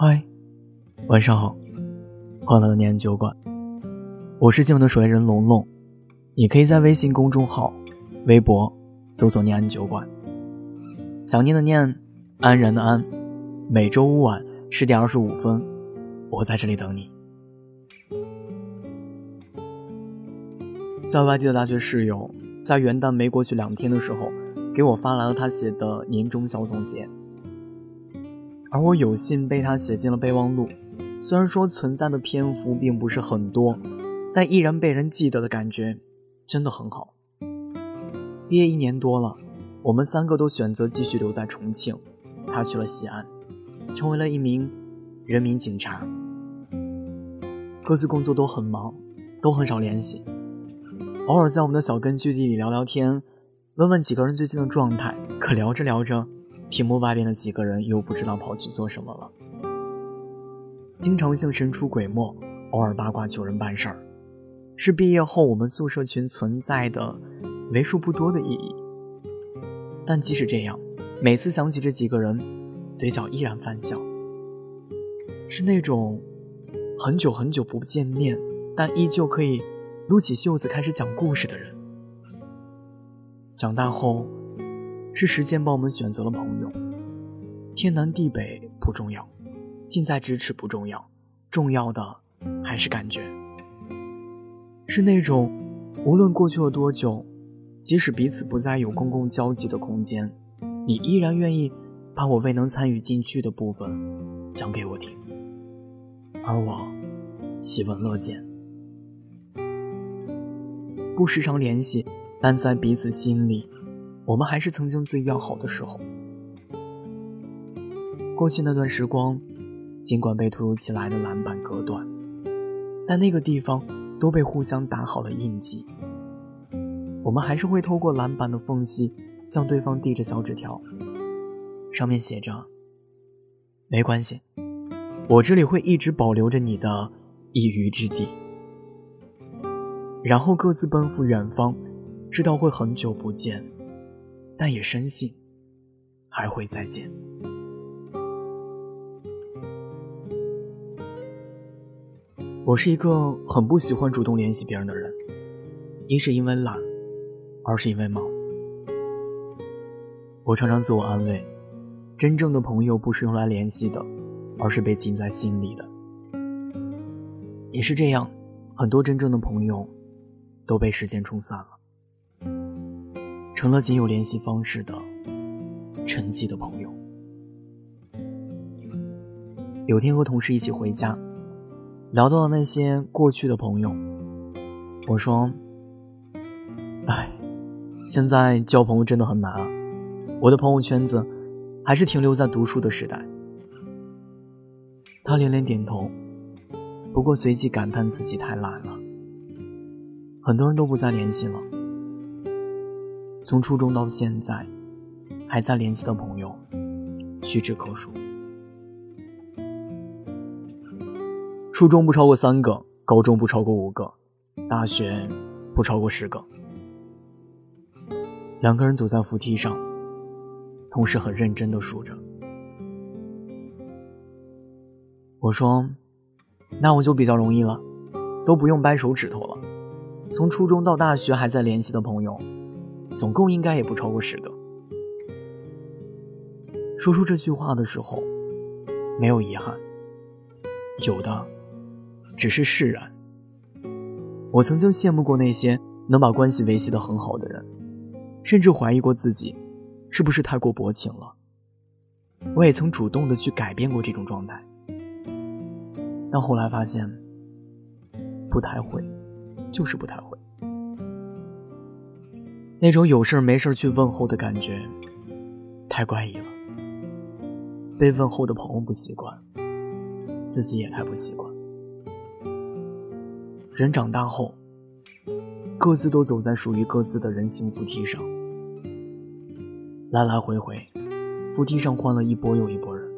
嗨，晚上好，欢乐的念酒馆，我是今晚的守夜人龙龙，你可以在微信公众号、微博搜索“念安酒馆”，想念的念，安然的安，每周五晚十点二十五分，我在这里等你。在外地的大学室友，在元旦没过去两天的时候，给我发来了他写的年终小总结。而我有幸被他写进了备忘录，虽然说存在的篇幅并不是很多，但依然被人记得的感觉真的很好。毕业一年多了，我们三个都选择继续留在重庆，他去了西安，成为了一名人民警察。各自工作都很忙，都很少联系，偶尔在我们的小根据地里聊聊天，问问几个人最近的状态，可聊着聊着。屏幕外边的几个人又不知道跑去做什么了，经常性神出鬼没，偶尔八卦求人办事儿，是毕业后我们宿舍群存在的为数不多的意义。但即使这样，每次想起这几个人，嘴角依然泛笑，是那种很久很久不见面，但依旧可以撸起袖子开始讲故事的人。长大后。是时间帮我们选择了朋友，天南地北不重要，近在咫尺不重要，重要的还是感觉。是那种无论过去了多久，即使彼此不再有公共交集的空间，你依然愿意把我未能参与进去的部分讲给我听，而我喜闻乐见。不时常联系，但在彼此心里。我们还是曾经最要好的时候。过去那段时光，尽管被突如其来的篮板隔断，但那个地方都被互相打好了印记。我们还是会透过篮板的缝隙向对方递着小纸条，上面写着：“没关系，我这里会一直保留着你的一隅之地。”然后各自奔赴远方，知道会很久不见。但也深信还会再见。我是一个很不喜欢主动联系别人的人，一是因为懒，二是因为忙。我常常自我安慰，真正的朋友不是用来联系的，而是被记在心里的。也是这样，很多真正的朋友都被时间冲散了。成了仅有联系方式的沉寂的朋友。有天和同事一起回家，聊到了那些过去的朋友，我说：“哎，现在交朋友真的很难啊！我的朋友圈子还是停留在读书的时代。”他连连点头，不过随即感叹自己太懒了。很多人都不再联系了。从初中到现在，还在联系的朋友屈指可数。初中不超过三个，高中不超过五个，大学不超过十个。两个人走在扶梯上，同时很认真的数着。我说：“那我就比较容易了，都不用掰手指头了。从初中到大学还在联系的朋友。”总共应该也不超过十个。说出这句话的时候，没有遗憾，有的只是释然。我曾经羡慕过那些能把关系维系的很好的人，甚至怀疑过自己是不是太过薄情了。我也曾主动的去改变过这种状态，但后来发现，不太会，就是不太会。那种有事没事去问候的感觉，太怪异了。被问候的朋友不习惯，自己也太不习惯。人长大后，各自都走在属于各自的人形扶梯上，来来回回，扶梯上换了一波又一波人。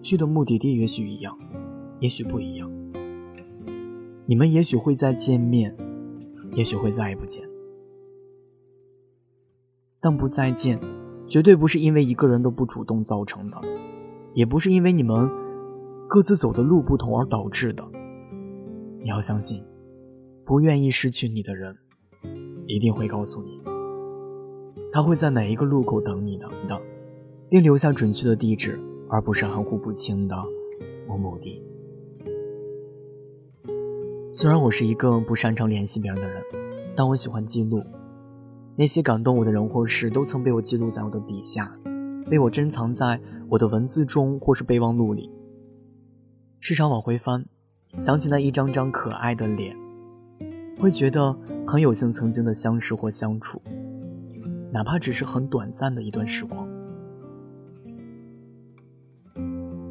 去的目的地也许一样，也许不一样。你们也许会再见面，也许会再也不见。但不再见，绝对不是因为一个人都不主动造成的，也不是因为你们各自走的路不同而导致的。你要相信，不愿意失去你的人，一定会告诉你，他会在哪一个路口等你的的，并留下准确的地址，而不是含糊不清的某某地。虽然我是一个不擅长联系别人的人，但我喜欢记录。那些感动我的人或事，都曾被我记录在我的笔下，被我珍藏在我的文字中或是备忘录里。时常往回翻，想起那一张张可爱的脸，会觉得很有幸曾经的相识或相处，哪怕只是很短暂的一段时光。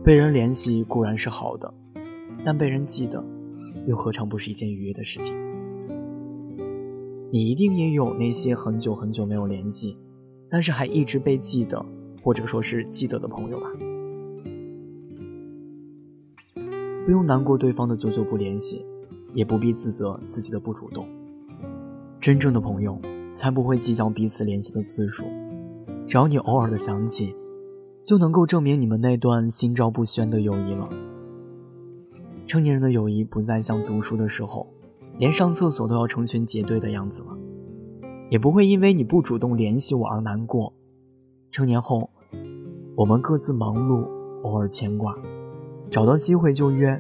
被人联系固然是好的，但被人记得，又何尝不是一件愉悦的事情？你一定也有那些很久很久没有联系，但是还一直被记得，或者说是记得的朋友吧。不用难过对方的久久不联系，也不必自责自己的不主动。真正的朋友才不会计较彼此联系的次数，只要你偶尔的想起，就能够证明你们那段心照不宣的友谊了。成年人的友谊不再像读书的时候。连上厕所都要成群结队的样子了，也不会因为你不主动联系我而难过。成年后，我们各自忙碌，偶尔牵挂，找到机会就约。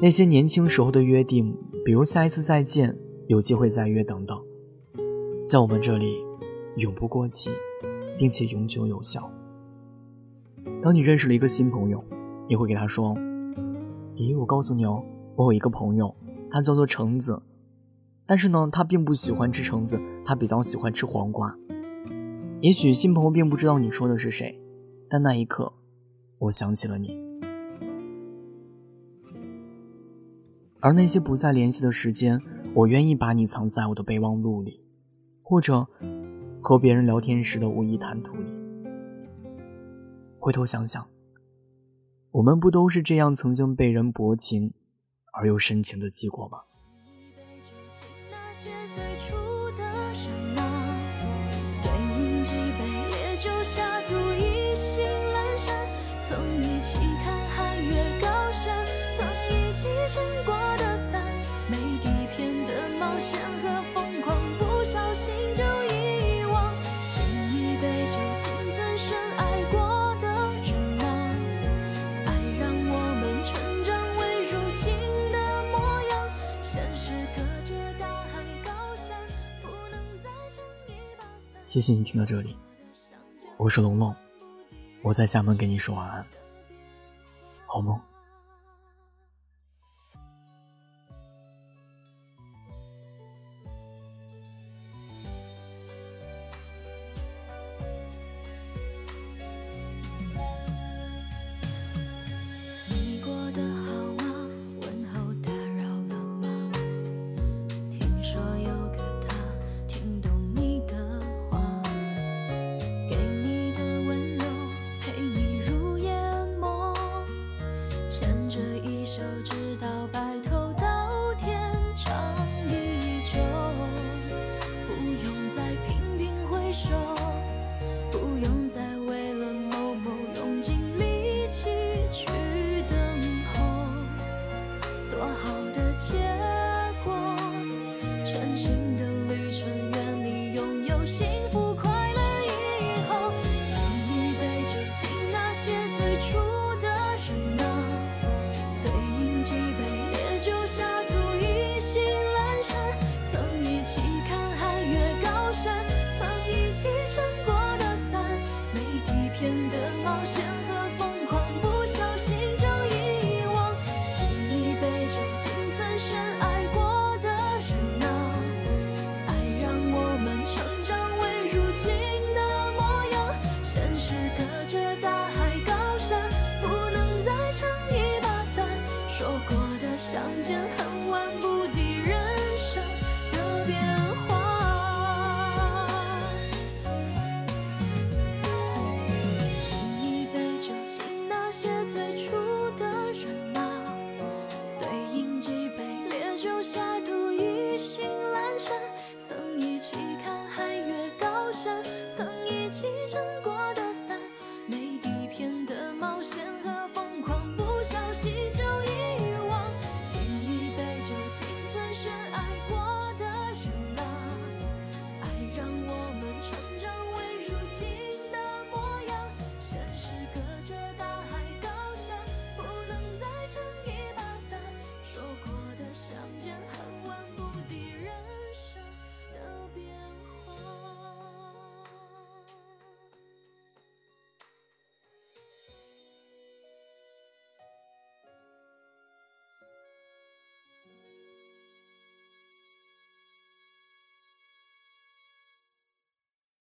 那些年轻时候的约定，比如下一次再见，有机会再约等等，在我们这里永不过期，并且永久有效。当你认识了一个新朋友，你会给他说：“咦，我告诉你哦，我有一个朋友。”他叫做橙子，但是呢，他并不喜欢吃橙子，他比较喜欢吃黄瓜。也许新朋友并不知道你说的是谁，但那一刻，我想起了你。而那些不再联系的时间，我愿意把你藏在我的备忘录里，或者和别人聊天时的无意谈吐里。回头想想，我们不都是这样曾经被人薄情？而又深情的记过吗？谢谢你听到这里，我是龙龙，我在厦门给你说晚安，好梦。